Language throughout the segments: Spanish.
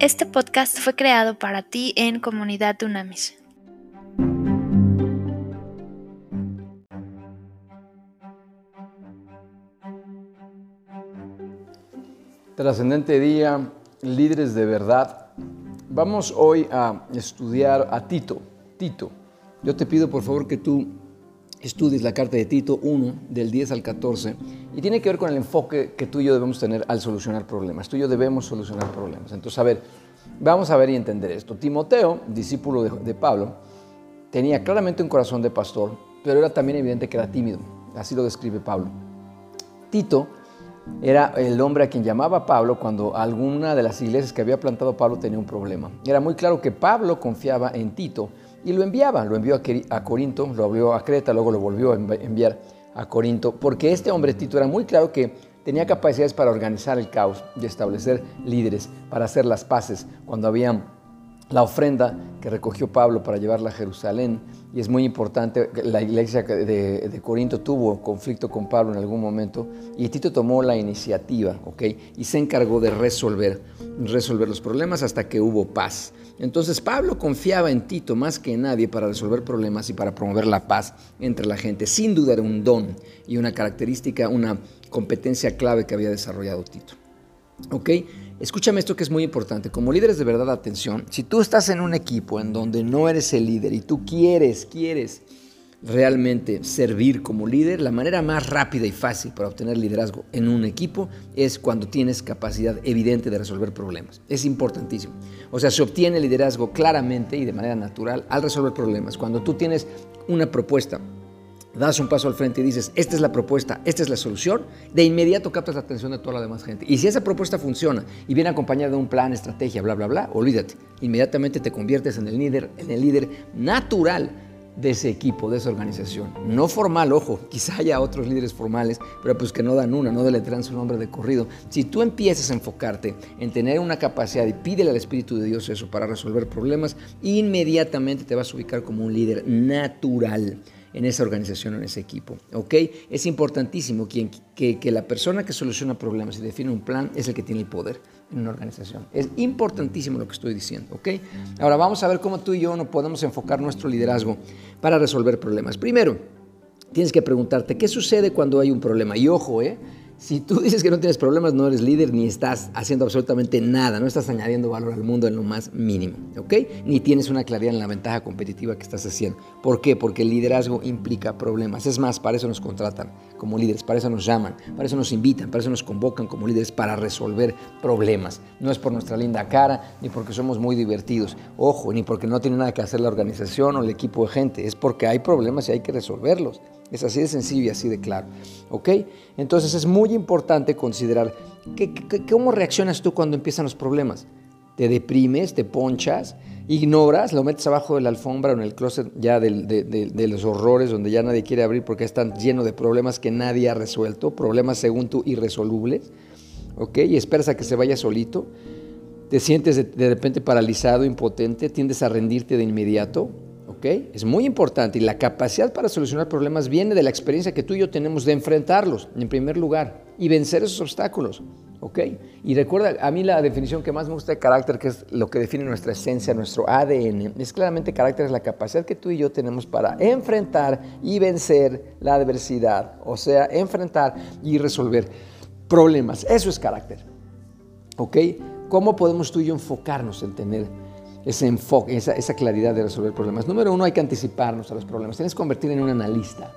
Este podcast fue creado para ti en Comunidad Dunamis. Trascendente día, líderes de verdad. Vamos hoy a estudiar a Tito. Tito, yo te pido por favor que tú estudies la carta de Tito 1, del 10 al 14, y tiene que ver con el enfoque que tú y yo debemos tener al solucionar problemas. Tú y yo debemos solucionar problemas. Entonces, a ver, vamos a ver y entender esto. Timoteo, discípulo de, de Pablo, tenía claramente un corazón de pastor, pero era también evidente que era tímido. Así lo describe Pablo. Tito era el hombre a quien llamaba Pablo cuando alguna de las iglesias que había plantado Pablo tenía un problema. Era muy claro que Pablo confiaba en Tito y lo enviaba, lo envió a Corinto, lo envió a Creta, luego lo volvió a enviar a Corinto, porque este hombre Tito era muy claro que tenía capacidades para organizar el caos y establecer líderes, para hacer las paces cuando había la ofrenda que recogió Pablo para llevarla a Jerusalén. Y es muy importante, la iglesia de, de, Corinto tuvo conflicto con Pablo en algún momento y Tito tomó la iniciativa, ¿ok? Y se encargó de resolver, resolver los problemas hasta que hubo paz. Entonces Pablo confiaba en Tito más que en nadie para resolver problemas y para promover la paz entre la gente. Sin duda era un don y una característica, una competencia clave que había desarrollado Tito. ¿Ok? Escúchame esto que es muy importante. Como líderes de verdad, atención, si tú estás en un equipo en donde no eres el líder y tú quieres, quieres realmente servir como líder, la manera más rápida y fácil para obtener liderazgo en un equipo es cuando tienes capacidad evidente de resolver problemas. Es importantísimo. O sea, se obtiene liderazgo claramente y de manera natural al resolver problemas. Cuando tú tienes una propuesta, das un paso al frente y dices, esta es la propuesta, esta es la solución, de inmediato captas la atención de toda la demás gente. Y si esa propuesta funciona y viene acompañada de un plan, estrategia, bla, bla, bla, olvídate. Inmediatamente te conviertes en el líder, en el líder natural de ese equipo, de esa organización. No formal, ojo, quizá haya otros líderes formales, pero pues que no dan una, no deletrean su nombre de corrido. Si tú empiezas a enfocarte en tener una capacidad y pídele al Espíritu de Dios eso para resolver problemas, inmediatamente te vas a ubicar como un líder natural en esa organización, en ese equipo. ¿ok? Es importantísimo que, que, la persona que soluciona problemas y define un plan es el que tiene el poder en una organización. Es importantísimo lo que estoy diciendo. ¿ok? Ahora vamos a ver cómo tú y yo no podemos enfocar nuestro liderazgo para resolver problemas. Primero, tienes que preguntarte qué sucede cuando hay un problema. Y ojo, ¿eh? Si tú dices que no tienes problemas, no eres líder ni estás haciendo absolutamente nada, no estás añadiendo valor al mundo en lo más mínimo, ¿ok? Ni tienes una claridad en la ventaja competitiva que estás haciendo. ¿Por qué? Porque el liderazgo implica problemas. Es más, para eso nos contratan como líderes, para eso nos llaman, para eso nos invitan, para eso nos convocan como líderes para resolver problemas. No es por nuestra linda cara, ni porque somos muy divertidos. Ojo, ni porque no tiene nada que hacer la organización o el equipo de gente, es porque hay problemas y hay que resolverlos. Es así de sencillo y así de claro. ¿Ok? Entonces es muy importante considerar cómo reaccionas tú cuando empiezan los problemas. ¿Te deprimes, te ponchas, ignoras, lo metes abajo de la alfombra o en el closet ya de, los horrores donde ya nadie quiere abrir porque están llenos de problemas que nadie ha resuelto, problemas según tú irresolubles? ¿Ok? Y esperas a que se vaya solito. Te sientes de repente paralizado, impotente, tiendes a rendirte de inmediato. Es muy importante y la capacidad para solucionar problemas viene de la experiencia que tú y yo tenemos de enfrentarlos, en primer lugar, y vencer esos obstáculos, ¿ok? Y recuerda, a mí la definición que más me gusta de carácter, que es lo que define nuestra esencia, nuestro ADN, es claramente carácter, es la capacidad que tú y yo tenemos para enfrentar y vencer la adversidad, o sea, enfrentar y resolver problemas. Eso es carácter, ¿ok? ¿Cómo podemos tú y yo enfocarnos en tener ese enfoque, esa, esa, claridad de resolver problemas. Número uno, hay que anticiparnos a los problemas. Tienes que convertir en un analista.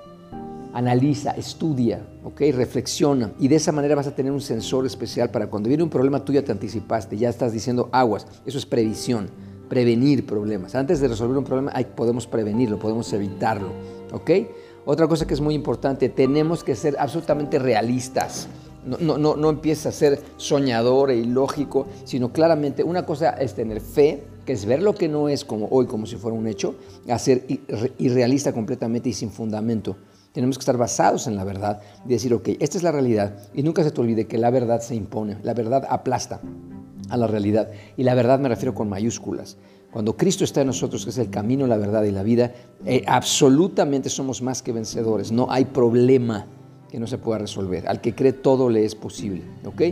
Analiza, estudia, ¿okay? reflexiona y de esa manera vas a tener un sensor especial para cuando viene un problema tú ya te anticipaste, ya estás diciendo aguas. Eso es previsión, prevenir problemas. Antes de resolver un problema hay, podemos prevenirlo, podemos evitarlo. ¿ok? Otra cosa que es muy importante, tenemos que ser absolutamente realistas. No, no, no, no empieces a ser soñador e ilógico, sino claramente una cosa es tener fe, que es ver lo que no es como hoy, como si fuera un hecho, a ser irrealista completamente y sin fundamento. Tenemos que estar basados en la verdad y decir, ok, esta es la realidad. Y nunca se te olvide que la verdad se impone, la verdad aplasta a la realidad. Y la verdad me refiero con mayúsculas. Cuando Cristo está en nosotros, que es el camino, la verdad y la vida, eh, absolutamente somos más que vencedores. No hay problema que no se pueda resolver. Al que cree todo le es posible. ¿ok?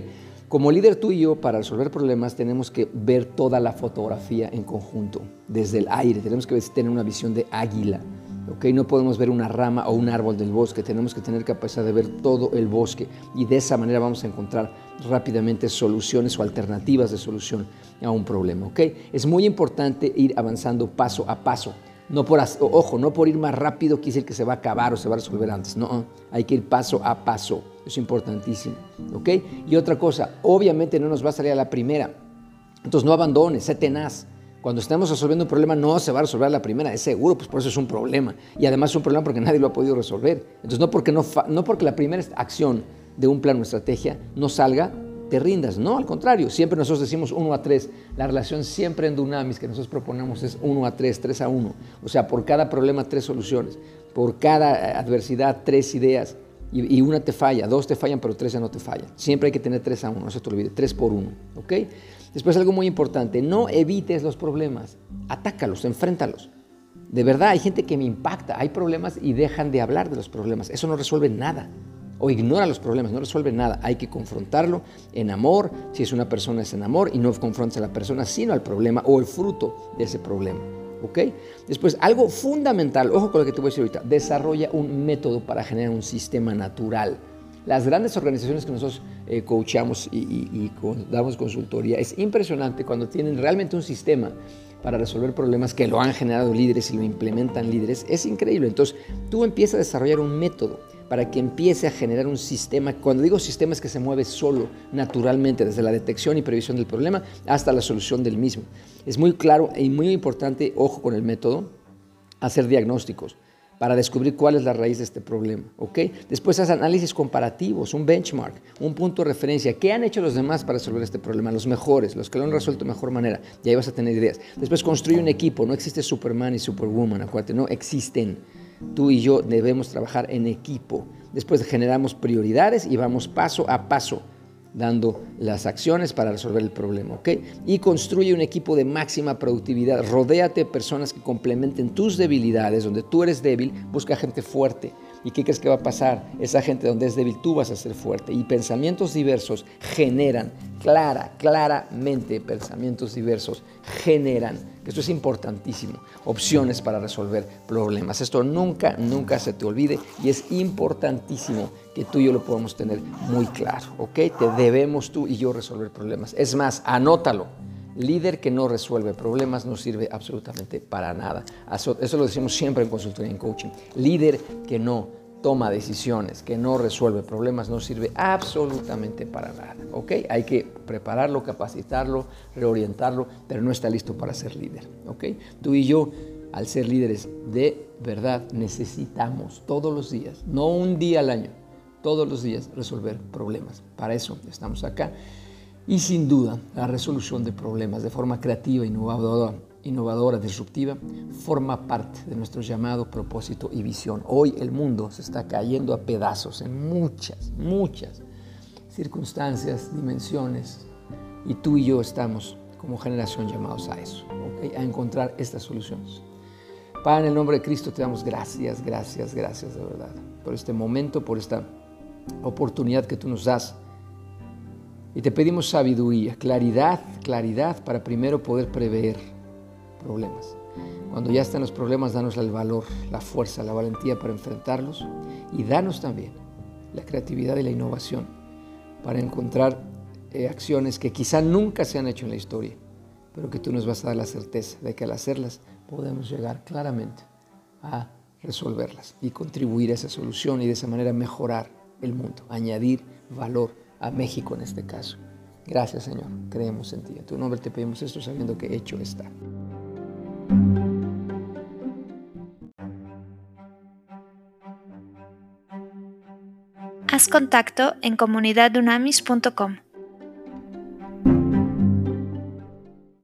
Como líder tú y yo, para resolver problemas, tenemos que ver toda la fotografía en conjunto, desde el aire. Tenemos que tener una visión de águila. ¿okay? No podemos ver una rama o un árbol del bosque, tenemos que tener capacidad de ver todo el bosque y de esa manera vamos a encontrar rápidamente soluciones o alternativas de solución a un problema. ¿okay? Es muy importante ir avanzando paso a paso. No por, ojo, no por ir más rápido quiere decir que se va a acabar o se va a resolver antes. No, hay que ir paso a paso. Es importantísimo. ¿Ok? Y otra cosa, obviamente no nos va a salir a la primera. Entonces no abandones, sé tenaz. Cuando estemos resolviendo un problema no se va a resolver a la primera, es seguro, pues por eso es un problema. Y además es un problema porque nadie lo ha podido resolver. Entonces no porque, no, no porque la primera acción de un plan o estrategia no salga, te rindas. No, al contrario, siempre nosotros decimos 1 a 3. La relación siempre en Dunamis que nosotros proponemos es 1 a 3, 3 a 1. O sea, por cada problema, tres soluciones. Por cada adversidad, tres ideas. Y, una te falla, dos te fallan, pero tres ya no te fallan. Siempre hay que tener 3 a 1, no se te olvide, 3 por 1. ¿Ok? Después algo muy importante, no evites los problemas, atácalos, enfréntalos. De verdad, hay gente que me impacta, hay problemas y dejan de hablar de los problemas. Eso no resuelve nada o ignora los problemas, no resuelve nada. Hay que confrontarlo en amor, si es una persona es en amor y no confronta a la persona, sino al problema o el fruto de ese problema. ¿Ok? Después, algo fundamental, ojo con lo que te voy a decir ahorita, desarrolla un método para generar un sistema natural. Las grandes organizaciones que nosotros eh, coachamos y, damos consultoría, es impresionante cuando tienen realmente un sistema para resolver problemas que lo han generado líderes y lo implementan líderes, es increíble. Entonces, tú empiezas a desarrollar un método para que empiece a generar un sistema. Cuando digo sistema es que se mueve solo, naturalmente, desde la detección y previsión del problema hasta la solución del mismo. Es muy claro y muy importante, ojo con el método, hacer diagnósticos para descubrir cuál es la raíz de este problema. ¿ok? Después haz análisis comparativos, un benchmark, un punto de referencia. ¿Qué han hecho los demás para resolver este problema? Los mejores, los que lo han resuelto de mejor manera. Y ahí vas a tener ideas. Después construye un equipo. No existe Superman y Superwoman, acuérdate, no existen. Tú y yo debemos trabajar en equipo. Después generamos prioridades y vamos paso a paso dando las acciones para resolver el problema, ¿ok? Y construye un equipo de máxima productividad. Rodéate de personas que complementen tus debilidades. Donde tú eres débil, busca gente fuerte. ¿Y qué crees que va a pasar? Esa gente donde es débil, tú vas a ser fuerte. Y pensamientos diversos generan, clara, claramente, pensamientos diversos generan esto es importantísimo. Opciones para resolver problemas. Esto nunca, nunca se te olvide y es importantísimo que tú y yo lo podamos tener muy claro. ¿Ok? Te debemos tú y yo resolver problemas. Es más, anótalo. Líder que no resuelve problemas no sirve absolutamente para nada. Eso lo decimos siempre en consultoría y en coaching. Líder que no toma decisiones, que no resuelve problemas, no sirve absolutamente para nada. ¿ok? Hay que prepararlo, capacitarlo, reorientarlo, pero no está listo para ser líder. ¿ok? Tú y yo, al ser líderes de verdad, necesitamos todos los días, no un día al año, todos los días resolver problemas. Para eso estamos acá. Y sin duda, la resolución de problemas de forma creativa, innovadora, innovadora, disruptiva, forma parte de nuestro llamado, propósito y visión. Hoy el mundo se está cayendo a pedazos en muchas, muchas circunstancias, dimensiones, y tú y yo estamos como generación llamados a eso, a encontrar estas soluciones. Padre, en el nombre de Cristo te damos gracias, gracias, gracias de verdad por este momento, por esta oportunidad que tú nos das. Y te pedimos sabiduría, claridad, claridad para primero poder prever problemas. Cuando ya están los problemas, danos el valor, la fuerza, la valentía para enfrentarlos y danos también la creatividad y la innovación para encontrar eh, acciones que quizá nunca se han hecho en la historia, pero que tú nos vas a dar la certeza de que al hacerlas podemos llegar claramente a resolverlas y contribuir a esa solución y de esa manera mejorar el mundo, añadir valor a México en este caso. Gracias Señor, creemos en ti. En tu nombre te pedimos esto sabiendo que hecho está. Haz contacto en comunidadunamis.com.